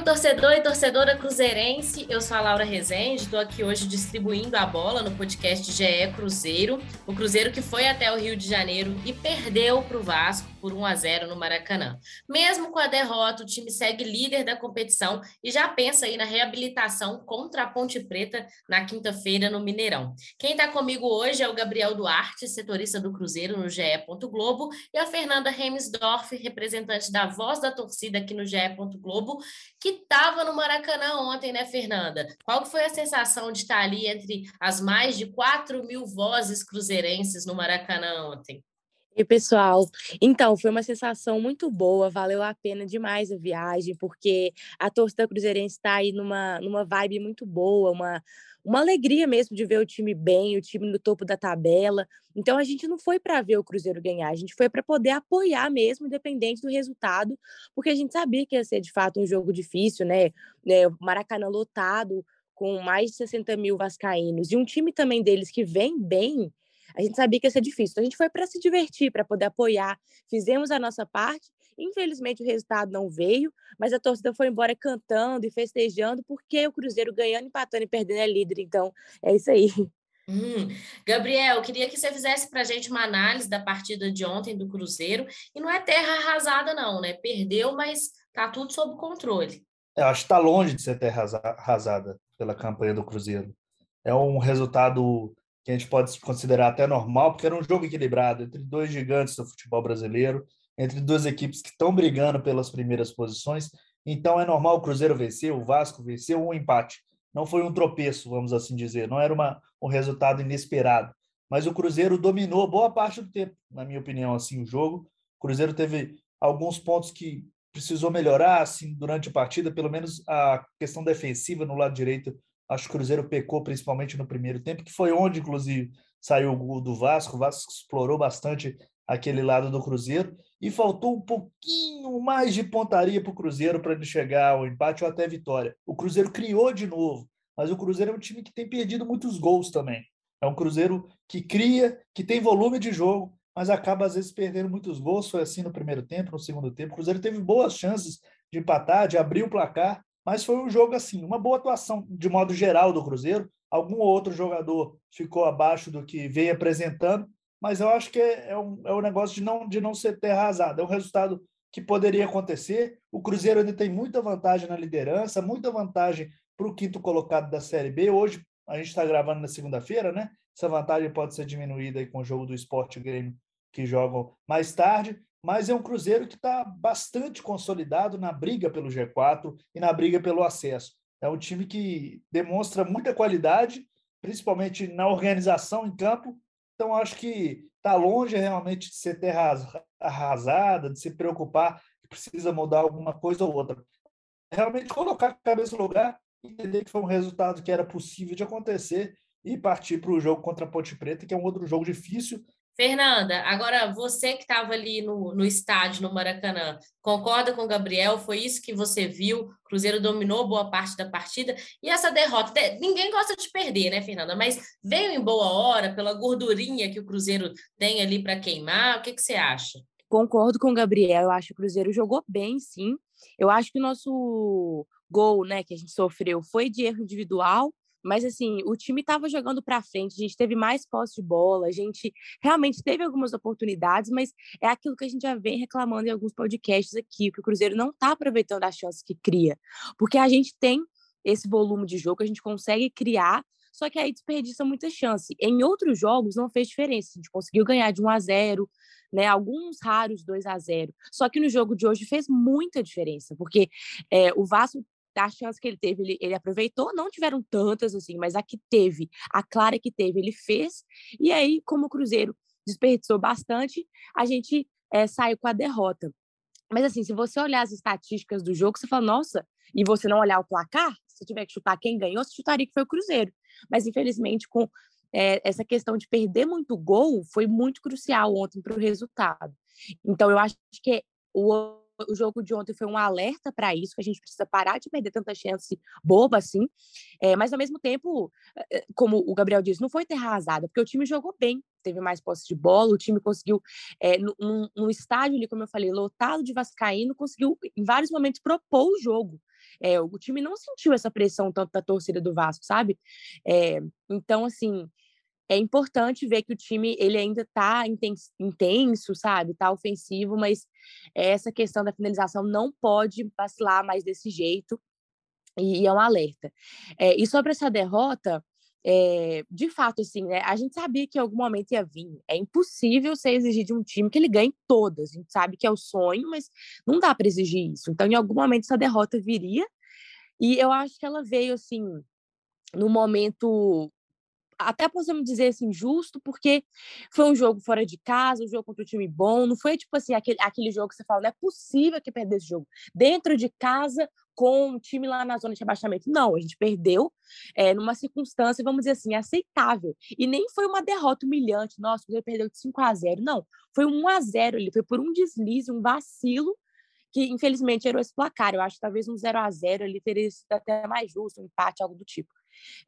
Salve torcedor e torcedora cruzeirense, eu sou a Laura Rezende, estou aqui hoje distribuindo a bola no podcast GE Cruzeiro, o Cruzeiro que foi até o Rio de Janeiro e perdeu para o Vasco por 1 a 0 no Maracanã. Mesmo com a derrota, o time segue líder da competição e já pensa aí na reabilitação contra a Ponte Preta na quinta-feira no Mineirão. Quem está comigo hoje é o Gabriel Duarte, setorista do Cruzeiro no GE. Globo, e a Fernanda Remsdorf, representante da voz da torcida aqui no GE. Globo, que estava no Maracanã ontem, né, Fernanda? Qual foi a sensação de estar ali entre as mais de 4 mil vozes cruzeirenses no Maracanã ontem? E pessoal, então foi uma sensação muito boa, valeu a pena demais a viagem, porque a torcida cruzeirense está aí numa, numa vibe muito boa, uma, uma alegria mesmo de ver o time bem, o time no topo da tabela. Então a gente não foi para ver o Cruzeiro ganhar, a gente foi para poder apoiar mesmo, independente do resultado, porque a gente sabia que ia ser de fato um jogo difícil, né? É, Maracanã lotado, com mais de 60 mil vascaínos, e um time também deles que vem bem, a gente sabia que ia ser difícil. Então, a gente foi para se divertir, para poder apoiar. Fizemos a nossa parte. Infelizmente, o resultado não veio, mas a torcida foi embora cantando e festejando, porque o Cruzeiro ganhando, empatando e perdendo é líder. Então, é isso aí. Hum. Gabriel, queria que você fizesse para a gente uma análise da partida de ontem do Cruzeiro. E não é terra arrasada, não, né? Perdeu, mas tá tudo sob controle. Eu acho que está longe de ser terra arrasada pela campanha do Cruzeiro. É um resultado que a gente pode considerar até normal, porque era um jogo equilibrado entre dois gigantes do futebol brasileiro, entre duas equipes que estão brigando pelas primeiras posições. Então é normal o Cruzeiro vencer, o Vasco vencer, um empate. Não foi um tropeço, vamos assim dizer, não era uma, um resultado inesperado. Mas o Cruzeiro dominou boa parte do tempo, na minha opinião, assim, o jogo. O Cruzeiro teve alguns pontos que precisou melhorar assim durante a partida, pelo menos a questão defensiva no lado direito Acho que o Cruzeiro pecou principalmente no primeiro tempo, que foi onde, inclusive, saiu o gol do Vasco. O Vasco explorou bastante aquele lado do Cruzeiro e faltou um pouquinho mais de pontaria para o Cruzeiro para ele chegar ao empate ou até vitória. O Cruzeiro criou de novo, mas o Cruzeiro é um time que tem perdido muitos gols também. É um Cruzeiro que cria, que tem volume de jogo, mas acaba às vezes perdendo muitos gols. Foi assim no primeiro tempo, no segundo tempo. O Cruzeiro teve boas chances de empatar, de abrir o placar, mas foi um jogo assim, uma boa atuação de modo geral do Cruzeiro. Algum outro jogador ficou abaixo do que veio apresentando, mas eu acho que é, é, um, é um negócio de não, de não ser terra arrasada. É um resultado que poderia acontecer. O Cruzeiro ainda tem muita vantagem na liderança, muita vantagem para o quinto colocado da Série B. Hoje, a gente está gravando na segunda-feira, né? Essa vantagem pode ser diminuída com o jogo do Esporte Grêmio, que jogam mais tarde mas é um Cruzeiro que está bastante consolidado na briga pelo G4 e na briga pelo acesso. É um time que demonstra muita qualidade, principalmente na organização em campo. Então, acho que está longe realmente de ser terra arrasada, de se preocupar que precisa mudar alguma coisa ou outra. Realmente colocar a cabeça no lugar, entender que foi um resultado que era possível de acontecer e partir para o jogo contra a Ponte Preta, que é um outro jogo difícil, Fernanda, agora você que estava ali no, no estádio, no Maracanã, concorda com o Gabriel? Foi isso que você viu? O Cruzeiro dominou boa parte da partida e essa derrota. Ninguém gosta de perder, né, Fernanda? Mas veio em boa hora, pela gordurinha que o Cruzeiro tem ali para queimar. O que, que você acha? Concordo com o Gabriel. Eu acho que o Cruzeiro jogou bem, sim. Eu acho que o nosso gol, né, que a gente sofreu foi de erro individual mas, assim, o time estava jogando para frente, a gente teve mais posse de bola, a gente realmente teve algumas oportunidades, mas é aquilo que a gente já vem reclamando em alguns podcasts aqui, que o Cruzeiro não está aproveitando as chances que cria. Porque a gente tem esse volume de jogo, a gente consegue criar, só que aí desperdiça muita chance. Em outros jogos não fez diferença, a gente conseguiu ganhar de 1 a 0, né, alguns raros 2 a 0. Só que no jogo de hoje fez muita diferença, porque é, o Vasco a chance que ele teve, ele, ele, aproveitou, não tiveram tantas assim, mas a que teve, a clara que teve, ele fez, e aí, como o Cruzeiro desperdiçou bastante, a gente é, saiu com a derrota. Mas assim, se você olhar as estatísticas do jogo, você fala, nossa, e você não olhar o placar, se tiver que chutar quem ganhou, você chutaria que foi o Cruzeiro. Mas, infelizmente, com é, essa questão de perder muito gol foi muito crucial ontem para o resultado. Então, eu acho que o o jogo de ontem foi um alerta para isso, que a gente precisa parar de perder tanta chance boba assim. É, mas, ao mesmo tempo, eh, eh, como o Gabriel disse, não foi ter arrasada, porque o time jogou bem, teve mais posse de bola, o time conseguiu, é, no, no, estádio ali, como eu falei, lotado de Vascaíno, conseguiu, em vários momentos, propor o jogo. É, o time não sentiu essa pressão tanto da torcida do Vasco, sabe? É, então, assim, é importante ver que o time ele ainda está intenso, sabe? Está ofensivo, mas essa questão da finalização não pode vacilar mais desse jeito e é um alerta. É, e sobre essa derrota, é, de fato, assim, né, a gente sabia que em algum momento ia vir. É impossível você exigir de um time que ele ganhe todas. A gente sabe que é o sonho, mas não dá para exigir isso. Então, em algum momento, essa derrota viria. E eu acho que ela veio, assim, no momento até podemos dizer assim, justo, porque foi um jogo fora de casa, um jogo contra um time bom, não foi tipo assim, aquele, aquele jogo que você fala, não é possível que perder esse jogo dentro de casa com um time lá na zona de rebaixamento. Não, a gente perdeu é, numa circunstância, vamos dizer assim, aceitável. E nem foi uma derrota humilhante, nossa, ele perdeu de 5 a 0 não. Foi um 1 a 0 ele foi por um deslize, um vacilo, que infelizmente era esse placar. Eu acho que talvez um 0 a 0 ele teria sido até mais justo, um empate, algo do tipo.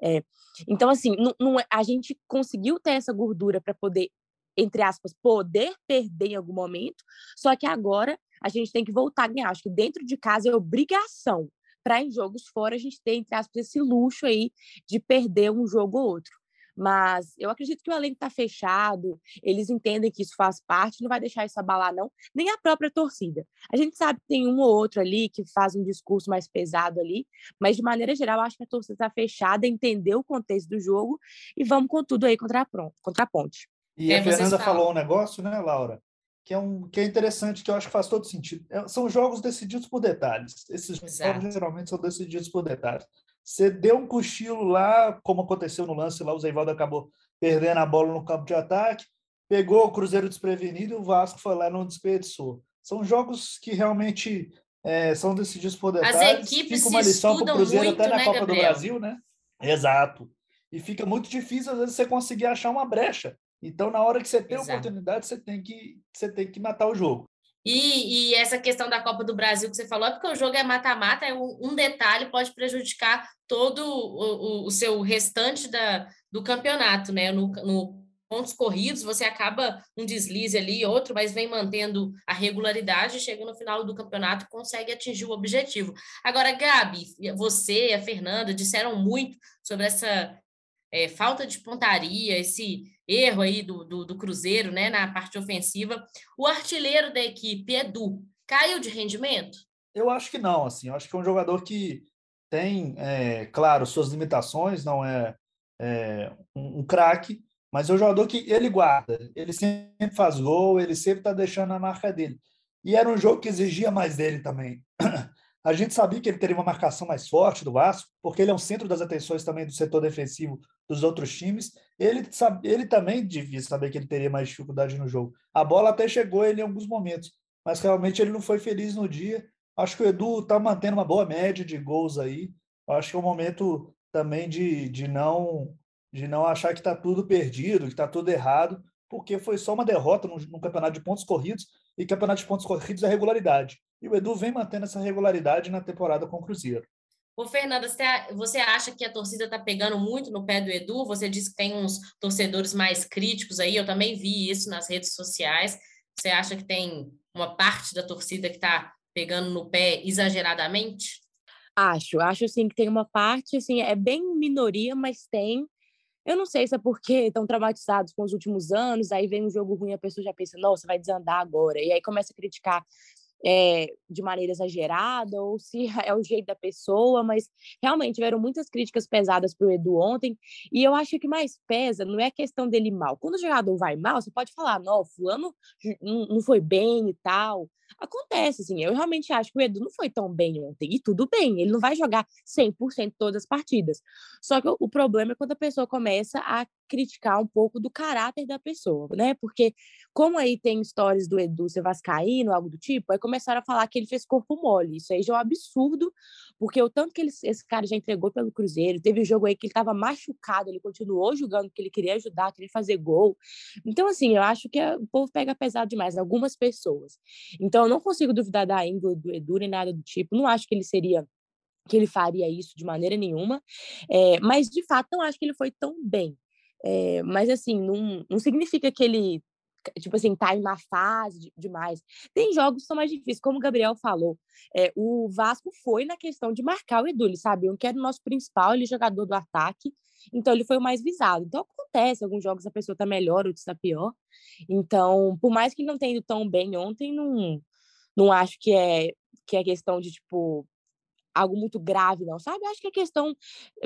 É, então, assim, não, não, é, a gente conseguiu ter essa gordura para poder, entre aspas, poder perder em algum momento, só que agora a gente tem que voltar a ganhar. Acho que dentro de casa é obrigação para em jogos fora a gente ter, entre aspas, esse luxo aí de perder um jogo ou outro. Mas eu acredito que o elenco está fechado, eles entendem que isso faz parte, não vai deixar isso abalar, não, nem a própria torcida. A gente sabe que tem um ou outro ali que faz um discurso mais pesado ali, mas de maneira geral, acho que a torcida está fechada, entendeu o contexto do jogo e vamos com tudo aí contra a, contra a ponte. E é, a Fernanda falou um negócio, né, Laura? Que é, um, que é interessante, que eu acho que faz todo sentido. É, são jogos decididos por detalhes. Esses Exato. jogos geralmente são decididos por detalhes. Você deu um cochilo lá, como aconteceu no lance lá, o Zeivaldo acabou perdendo a bola no campo de ataque, pegou o Cruzeiro desprevenido e o Vasco foi lá e não desperdiçou. São jogos que realmente é, são decididos por detalhes. As equipes fica uma lição para o Cruzeiro muito, até na né, Copa Gabriel? do Brasil, né? Exato. E fica muito difícil, às vezes, você conseguir achar uma brecha. Então, na hora que você tem a oportunidade, você tem que, você tem que matar o jogo. E, e, essa questão da Copa do Brasil que você falou, é porque o jogo é mata-mata, é um, um, detalhe pode prejudicar todo o, o, o, seu restante da, do campeonato, né? No, no, pontos corridos, você acaba um deslize ali, outro, mas vem mantendo a regularidade, chega no final do campeonato consegue atingir o objetivo. Agora, Gabi, você, a Fernanda, disseram muito sobre essa é, falta de pontaria, esse erro aí do, do, do, Cruzeiro, né, na parte ofensiva. O artilheiro da equipe, Edu, caiu de rendimento? Eu acho que não, assim, eu acho que é um jogador que tem, é, claro, suas limitações, não é, é um, um craque, mas é um jogador que ele guarda, ele sempre faz gol, ele sempre está deixando a marca dele. E era um jogo que exigia mais dele também. A gente sabia que ele teria uma marcação mais forte do Vasco, porque ele é um centro das atenções também do setor defensivo dos outros times. Ele, sabe, ele também devia saber que ele teria mais dificuldade no jogo. A bola até chegou ele em alguns momentos, mas realmente ele não foi feliz no dia. Acho que o Edu está mantendo uma boa média de gols aí. Acho que é um momento também de, de, não, de não achar que está tudo perdido, que está tudo errado, porque foi só uma derrota no, no campeonato de pontos corridos, e campeonato de pontos corridos é regularidade. E o Edu vem mantendo essa regularidade na temporada com o Cruzeiro. Ô, Fernanda, você acha que a torcida está pegando muito no pé do Edu? Você disse que tem uns torcedores mais críticos aí, eu também vi isso nas redes sociais. Você acha que tem uma parte da torcida que está pegando no pé exageradamente? Acho, acho assim que tem uma parte, assim, é bem minoria, mas tem. Eu não sei se é porque estão traumatizados com os últimos anos, aí vem um jogo ruim, a pessoa já pensa, nossa, vai desandar agora. E aí começa a criticar é, de maneira exagerada ou se é o jeito da pessoa, mas realmente tiveram muitas críticas pesadas para o Edu ontem, e eu acho que mais pesa não é a questão dele mal. Quando o jogador vai mal, você pode falar, não, fulano não foi bem e tal, Acontece, assim, eu realmente acho que o Edu não foi tão bem ontem, e tudo bem, ele não vai jogar 100% todas as partidas. Só que o problema é quando a pessoa começa a criticar um pouco do caráter da pessoa, né? Porque como aí tem histórias do Edu ser vascaíno, algo do tipo, aí começaram a falar que ele fez corpo mole. Isso aí já é um absurdo, porque o tanto que ele, esse cara já entregou pelo Cruzeiro, teve um jogo aí que ele estava machucado, ele continuou jogando, que ele queria ajudar, queria fazer gol. Então, assim, eu acho que o povo pega pesado demais, algumas pessoas. Então, eu não consigo duvidar da índole do Edu nem nada do tipo. Não acho que ele seria que ele faria isso de maneira nenhuma, é, mas de fato não acho que ele foi tão bem. É, mas assim, não, não significa que ele tipo assim, tá em uma fase demais. Tem jogos que são mais difíceis, como o Gabriel falou. É, o Vasco foi na questão de marcar o Edu, eles sabiam que era o nosso principal ele, jogador do ataque, então ele foi o mais visado. Então acontece, alguns jogos a pessoa tá melhor, outros tá pior. Então, por mais que não tenha ido tão bem ontem, não, não acho que é, que é questão de, tipo, algo muito grave, não, sabe? Acho que é questão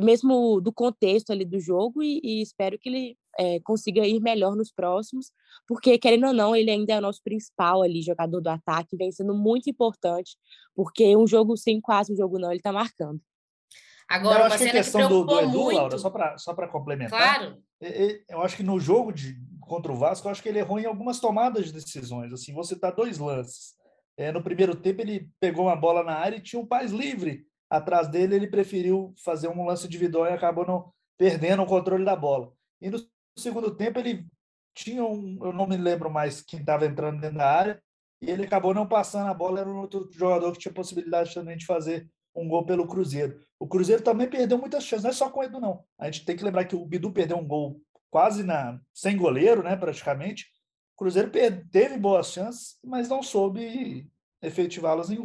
mesmo do contexto ali do jogo e, e espero que ele é, consiga ir melhor nos próximos, porque, querendo ou não, ele ainda é o nosso principal ali, jogador do ataque, vem sendo muito importante, porque um jogo sim, quase um jogo não, ele tá marcando. Agora, eu acho que a questão do, do, Edu, muito... Laura, só para só complementar, claro. eu acho que no jogo de, contra o Vasco, eu acho que ele errou em algumas tomadas de decisões. Assim, você tá dois lances. É, no primeiro tempo, ele pegou uma bola na área e tinha um Paz livre atrás dele. Ele preferiu fazer um lance individual e acabou não, perdendo o controle da bola. E no segundo tempo, ele tinha um. Eu não me lembro mais quem estava entrando dentro da área. E ele acabou não passando a bola. Era um outro jogador que tinha possibilidade também de fazer um gol pelo Cruzeiro. O Cruzeiro também perdeu muitas chances, não é só com o Edu, não. A gente tem que lembrar que o Bidu perdeu um gol quase na sem goleiro, né, praticamente. O Cruzeiro teve boas chances, mas não soube efetivá-las em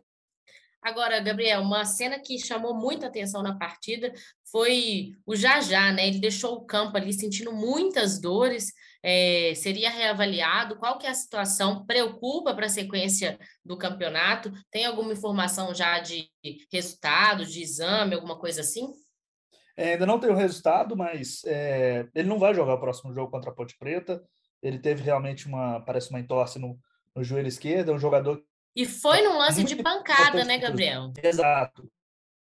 Agora, Gabriel, uma cena que chamou muita atenção na partida foi o Jajá, né? Ele deixou o campo ali sentindo muitas dores, é, seria reavaliado. Qual que é a situação? Preocupa para a sequência do campeonato? Tem alguma informação já de resultado, de exame, alguma coisa assim? É, ainda não tem o resultado, mas é, ele não vai jogar o próximo jogo contra a Ponte Preta. Ele teve realmente uma, parece uma entorse no, no joelho esquerdo. É um jogador e foi num lance de pancada, né, Gabriel? Exato.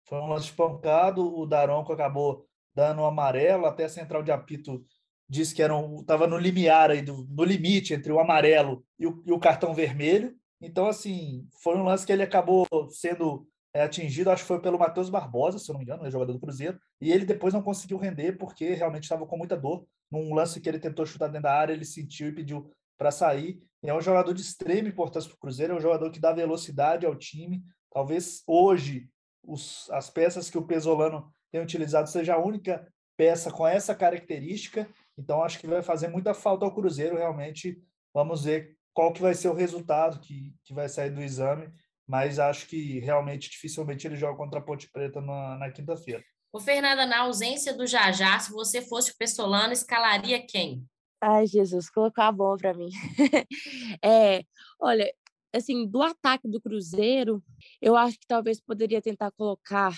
Foi um lance de pancada, o Daronco acabou dando um amarelo, até a central de apito disse que era um, no limiar aí, do, no limite entre o amarelo e o, e o, cartão vermelho. Então, assim, foi um lance que ele acabou sendo é, atingido, acho que foi pelo Matheus Barbosa, se eu não me engano, é jogador do Cruzeiro, e ele depois não conseguiu render porque realmente estava com muita dor. Num lance que ele tentou chutar dentro da área, ele sentiu e pediu para sair. E é um jogador de extrema importância para o Cruzeiro, é um jogador que dá velocidade ao time. Talvez hoje os, as peças que o Pesolano tem utilizado seja a única peça com essa característica. Então acho que vai fazer muita falta ao Cruzeiro realmente. Vamos ver qual que vai ser o resultado que, que vai sair do exame, mas acho que realmente dificilmente ele joga contra a Ponte Preta na, na quinta-feira. O Fernanda, na ausência do Jajá, se você fosse o Pessolano, escalaria quem? Ai, Jesus, colocar a bola para mim. é, olha, assim, do ataque do Cruzeiro, eu acho que talvez poderia tentar colocar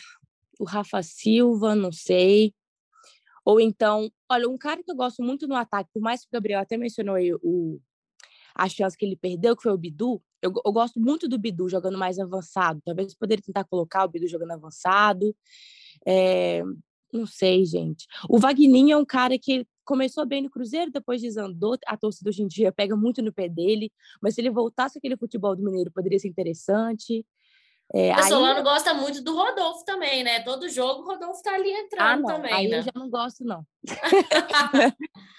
o Rafa Silva, não sei. Ou então, olha, um cara que eu gosto muito no ataque, por mais que o Gabriel até mencionou aí o, a chance que ele perdeu, que foi o Bidu, eu, eu gosto muito do Bidu jogando mais avançado. Talvez poderia tentar colocar o Bidu jogando avançado. É, não sei, gente. O Vagninho é um cara que começou bem no Cruzeiro, depois desandou. A torcida hoje em dia pega muito no pé dele, mas se ele voltasse aquele futebol do Mineiro, poderia ser interessante. É, o Solano aí... gosta muito do Rodolfo também, né? Todo jogo o Rodolfo tá ali entrando ah, não. também. Aí né? eu já não gosto, não.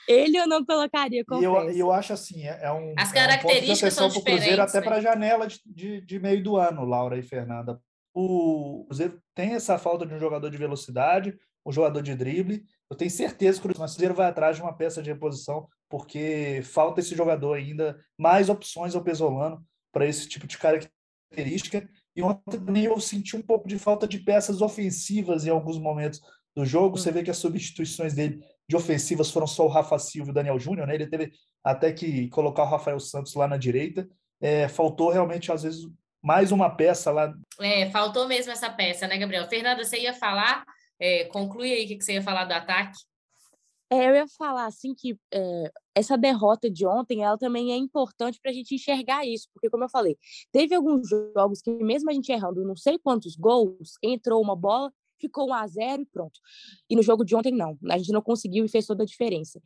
ele eu não colocaria, confesso. E eu, eu acho assim, é, é um. As características é um são diferentes. Cruzeiro até para a janela de, de, de meio do ano, Laura e Fernanda. O Cruzeiro tem essa falta de um jogador de velocidade, um jogador de drible. Eu tenho certeza que o Cruzeiro vai atrás de uma peça de reposição, porque falta esse jogador ainda, mais opções ao Pesolano para esse tipo de característica. E ontem também eu senti um pouco de falta de peças ofensivas em alguns momentos do jogo. Você vê que as substituições dele de ofensivas foram só o Rafa Silva e o Daniel Júnior, né? Ele teve até que colocar o Rafael Santos lá na direita. É, faltou realmente, às vezes, mais uma peça lá. É, faltou mesmo essa peça, né, Gabriel? Fernanda, você ia falar é, conclui aí o que, você ia falar do ataque. É, eu ia falar assim que é, essa derrota de ontem, ela também é importante para a gente enxergar isso, porque como eu falei, teve alguns jogos que mesmo a gente errando não sei quantos gols, entrou uma bola, ficou um a zero e pronto. E no jogo de ontem não, a gente não conseguiu e fez toda a diferença.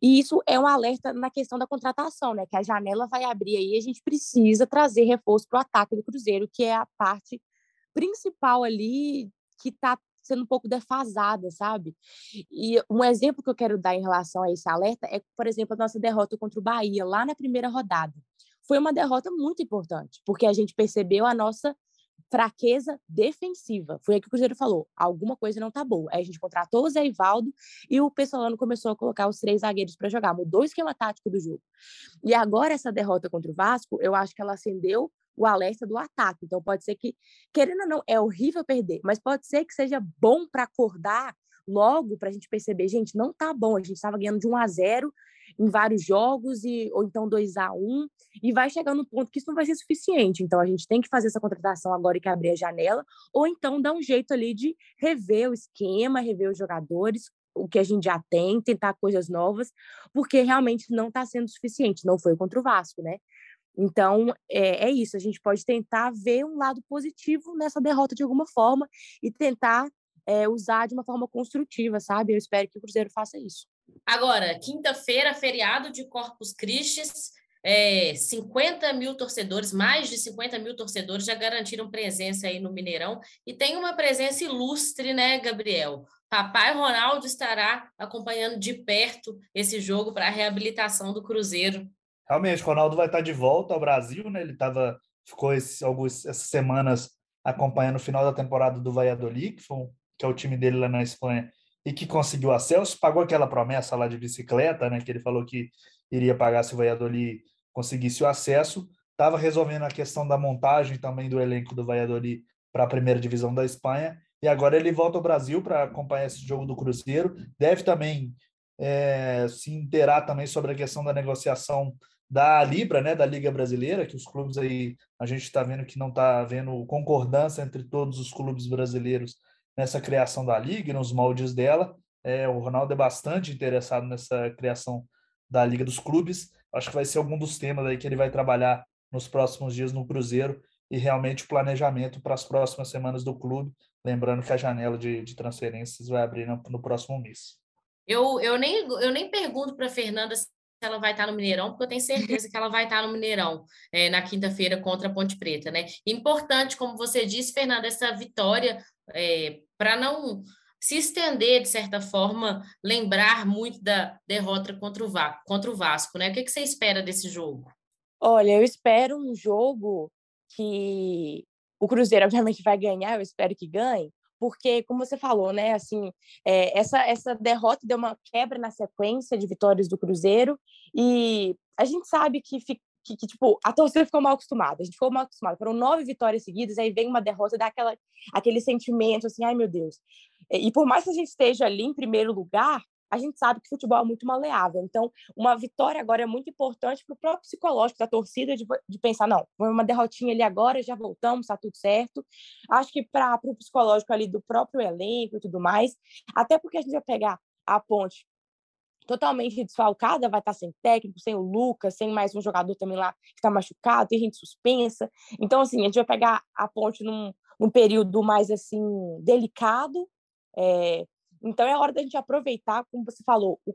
E isso é um alerta na questão da contratação, né? Que a janela vai abrir aí, a gente precisa trazer reforço para o ataque do Cruzeiro, que é a parte principal ali que está sendo um pouco defasada, sabe? E um exemplo que eu quero dar em relação a esse alerta é, por exemplo, a nossa derrota contra o Bahia, lá na primeira rodada. Foi uma derrota muito importante, porque a gente percebeu a nossa fraqueza defensiva. Foi aí que o Cruzeiro falou: alguma coisa não tá boa. Aí a gente contratou o Zé Ivaldo e o Pessolano começou a colocar os três zagueiros para jogar, mudou o esquema tático do jogo. E agora, essa derrota contra o Vasco, eu acho que ela acendeu o alerta do ataque. Então, pode ser que, querendo ou não, é horrível perder, mas pode ser que seja bom para acordar logo para a gente perceber, gente, não tá bom. A gente estava ganhando de 1 a 0 em vários jogos, e, ou então 2 a 1 e vai chegar no ponto que isso não vai ser suficiente. Então, a gente tem que fazer essa contratação agora e que abrir a janela, ou então dar um jeito ali de rever o esquema, rever os jogadores, o que a gente já tem, tentar coisas novas, porque realmente não está sendo suficiente. Não foi contra o Vasco, né? Então, é, é, isso. A gente pode tentar ver um lado positivo nessa derrota de alguma forma e tentar é, usar de uma forma construtiva, sabe? Eu espero que o Cruzeiro faça isso. Agora, quinta-feira, feriado de Corpus Christi, é, 50 mil torcedores, mais de 50 mil torcedores já garantiram presença aí no Mineirão e tem uma presença ilustre, né, Gabriel? Papai Ronaldo estará acompanhando de perto esse jogo para a reabilitação do Cruzeiro. Realmente, Ronaldo vai estar de volta ao Brasil, né? Ele tava, ficou esse, algumas, essas semanas acompanhando o final da temporada do Valladolid, que, foi, que é o time dele lá na Espanha, e que conseguiu acesso, pagou aquela promessa lá de bicicleta, né? Que ele falou que iria pagar se o Valladolid conseguisse o acesso, estava resolvendo a questão da montagem também do elenco do Valladolid para a primeira divisão da Espanha, e agora ele volta ao Brasil para acompanhar esse jogo do Cruzeiro, deve também é, se inteirar também sobre a questão da negociação da Libra, né, da Liga Brasileira, que os clubes aí, a gente está vendo que não está havendo concordância entre todos os clubes brasileiros nessa criação da Liga, nos moldes dela. É, o Ronaldo é bastante interessado nessa criação da Liga dos Clubes. Acho que vai ser algum dos temas aí que ele vai trabalhar nos próximos dias no Cruzeiro e realmente o planejamento para as próximas semanas do clube. Lembrando que a janela de, de transferências vai abrir no, no próximo mês. Eu, eu, nem, eu nem pergunto para Fernanda se ela vai estar no Mineirão, porque eu tenho certeza que ela vai estar no Mineirão é, na quinta-feira contra a Ponte Preta, né? Importante, como você disse, Fernanda, essa vitória é, para não se estender, de certa forma, lembrar muito da derrota contra o, Va contra o Vasco, né? O que, que você espera desse jogo? Olha, eu espero um jogo que o Cruzeiro, obviamente, vai ganhar, eu espero que ganhe, porque, como você falou, né, assim, é, essa, essa derrota deu uma quebra na sequência de vitórias do Cruzeiro, e a gente sabe que, que, que, tipo, a torcida ficou mal acostumada, a gente ficou mal acostumado, foram nove vitórias seguidas, aí vem uma derrota, dá aquela, aquele sentimento, assim, ai meu Deus, e por mais que a gente esteja ali em primeiro lugar, a gente sabe que futebol é muito maleável. Então, uma vitória agora é muito importante para o próprio psicológico da torcida de, de pensar, não, foi uma derrotinha ali agora, já voltamos, está tudo certo. Acho que para o psicológico ali do próprio elenco e tudo mais, até porque a gente vai pegar a ponte totalmente desfalcada, vai estar sem técnico, sem o Lucas, sem mais um jogador também lá que está machucado, tem gente suspensa. Então, assim, a gente vai pegar a ponte num, num período mais, assim, delicado, é, então é hora da gente aproveitar, como você falou, o,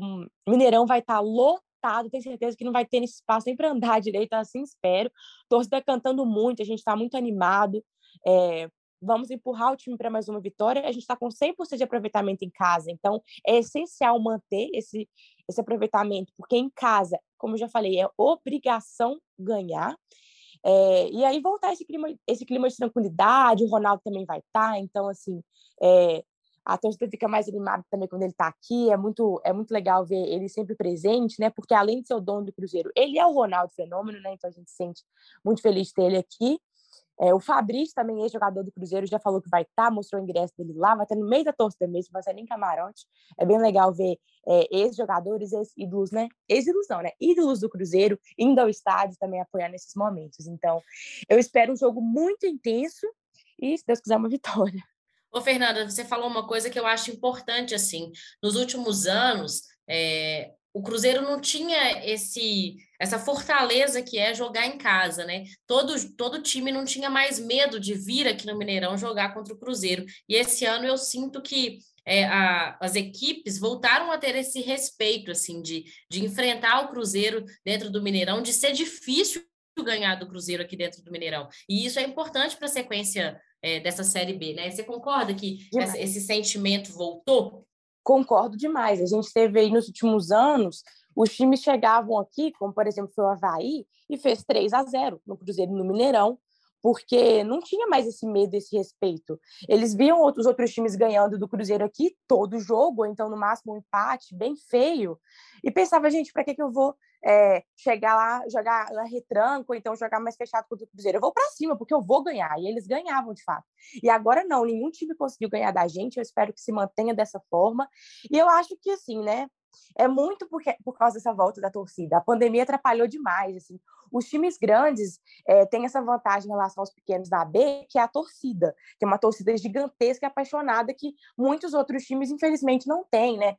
o Mineirão vai estar lotado, tenho certeza que não vai ter espaço nem para andar direito, assim espero. Torcida cantando muito, a gente está muito animado. É, vamos empurrar o time para mais uma vitória. A gente está com 100% de aproveitamento em casa, então é essencial manter esse, esse aproveitamento, porque em casa, como eu já falei, é obrigação ganhar. É, e aí voltar esse clima, esse clima de tranquilidade, o Ronaldo também vai estar, tá, então assim, é, a torcida fica mais animada também quando ele está aqui. É muito, é muito legal ver ele sempre presente, né? Porque além de ser o dono do Cruzeiro, ele é o Ronaldo Fenômeno, né? Então a gente se sente muito feliz de ter ele aqui. É, o Fabrício, também ex-jogador do Cruzeiro, já falou que vai estar, tá, mostrou o ingresso dele lá, vai estar no meio da torcida mesmo, vai ser nem camarote. É bem legal ver é, ex-jogadores, ex-ídolos, né? Ex-ídolos não, né? Ídolos do Cruzeiro indo ao estádio também apoiar nesses momentos. Então, eu espero um jogo muito intenso e, se Deus quiser, uma vitória. Ô, Fernanda, você falou uma coisa que eu acho importante, assim, nos últimos anos, é, o Cruzeiro não tinha esse essa fortaleza que é jogar em casa, né? Todo, todo time não tinha mais medo de vir aqui no Mineirão jogar contra o Cruzeiro. E esse ano eu sinto que é, a, as equipes voltaram a ter esse respeito, assim, de, de enfrentar o Cruzeiro dentro do Mineirão, de ser difícil ganhar do Cruzeiro aqui dentro do Mineirão. E isso é importante para a sequência é, dessa Série B, né? Você concorda que essa, esse sentimento voltou? Concordo demais. A gente teve aí nos últimos anos, os times chegavam aqui, como por exemplo foi o Havaí, e fez 3 a 0 no Cruzeiro no Mineirão, porque não tinha mais esse medo, esse respeito. Eles viam outros outros times ganhando do Cruzeiro aqui todo jogo, ou então no máximo um empate bem feio, e pensava, gente, para que, que eu vou é, chegar lá, jogar lá retranco, então jogar mais fechado contra o Cruzeiro? Eu vou para cima, porque eu vou ganhar. E eles ganhavam, de fato. E agora não, nenhum time conseguiu ganhar da gente, eu espero que se mantenha dessa forma. E eu acho que, assim, né, é muito porque, por causa dessa volta da torcida. A pandemia atrapalhou demais. Assim. Os times grandes é, têm essa vantagem em relação aos pequenos da B, que é a torcida, que é uma torcida gigantesca e apaixonada que muitos outros times, infelizmente, não têm, né?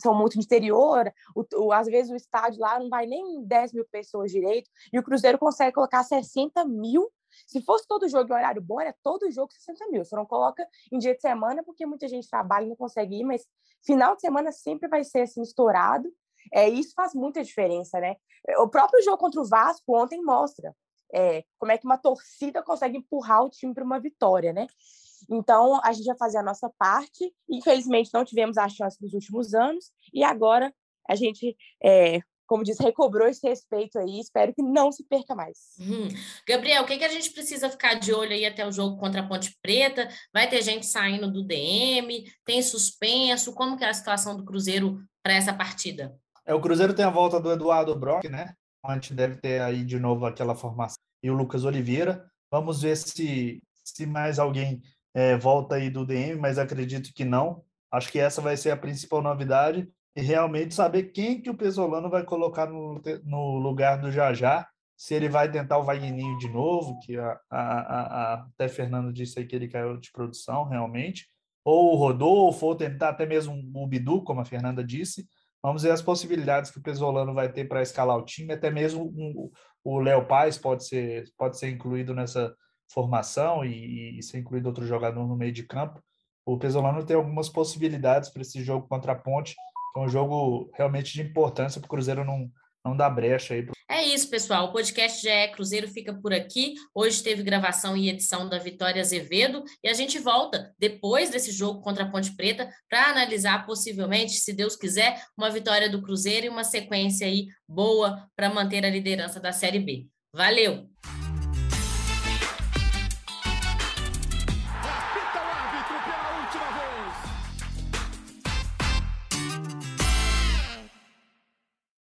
São muito de interior, o, o, às vezes o estádio lá não vai nem 10 mil pessoas direito, e o Cruzeiro consegue colocar 60 mil se fosse todo jogo em horário bom, era todo jogo 60 mil. Só não coloca em dia de semana, porque muita gente trabalha e não consegue ir, mas final de semana sempre vai ser assim, estourado. É, isso faz muita diferença, né? O próprio jogo contra o Vasco ontem mostra é, como é que uma torcida consegue empurrar o time para uma vitória, né? Então, a gente vai fazer a nossa parte. Infelizmente, não tivemos a chance nos últimos anos. E agora, a gente é, como diz, recobrou esse respeito aí. Espero que não se perca mais. Uhum. Gabriel, o que, que a gente precisa ficar de olho aí até o jogo contra a Ponte Preta? Vai ter gente saindo do DM? Tem suspenso? Como que é a situação do Cruzeiro para essa partida? É, o Cruzeiro tem a volta do Eduardo Brock, né? A gente deve ter aí de novo aquela formação. E o Lucas Oliveira. Vamos ver se, se mais alguém é, volta aí do DM, mas acredito que não. Acho que essa vai ser a principal novidade e realmente saber quem que o Pesolano vai colocar no, no lugar do Jajá, se ele vai tentar o Wagninho de novo, que a, a, a, até Fernando disse aí que ele caiu de produção, realmente, ou o Rodolfo, ou tentar até mesmo o Bidu, como a Fernanda disse. Vamos ver as possibilidades que o Pesolano vai ter para escalar o time, até mesmo um, o Léo Paz pode ser, pode ser incluído nessa formação e, e ser incluído outro jogador no meio de campo. O Pesolano tem algumas possibilidades para esse jogo contra a Ponte, é um jogo realmente de importância para o Cruzeiro não, não dar brecha aí. É isso, pessoal. O podcast já é Cruzeiro fica por aqui. Hoje teve gravação e edição da Vitória Azevedo e a gente volta depois desse jogo contra a Ponte Preta para analisar possivelmente, se Deus quiser, uma vitória do Cruzeiro e uma sequência aí boa para manter a liderança da Série B. Valeu!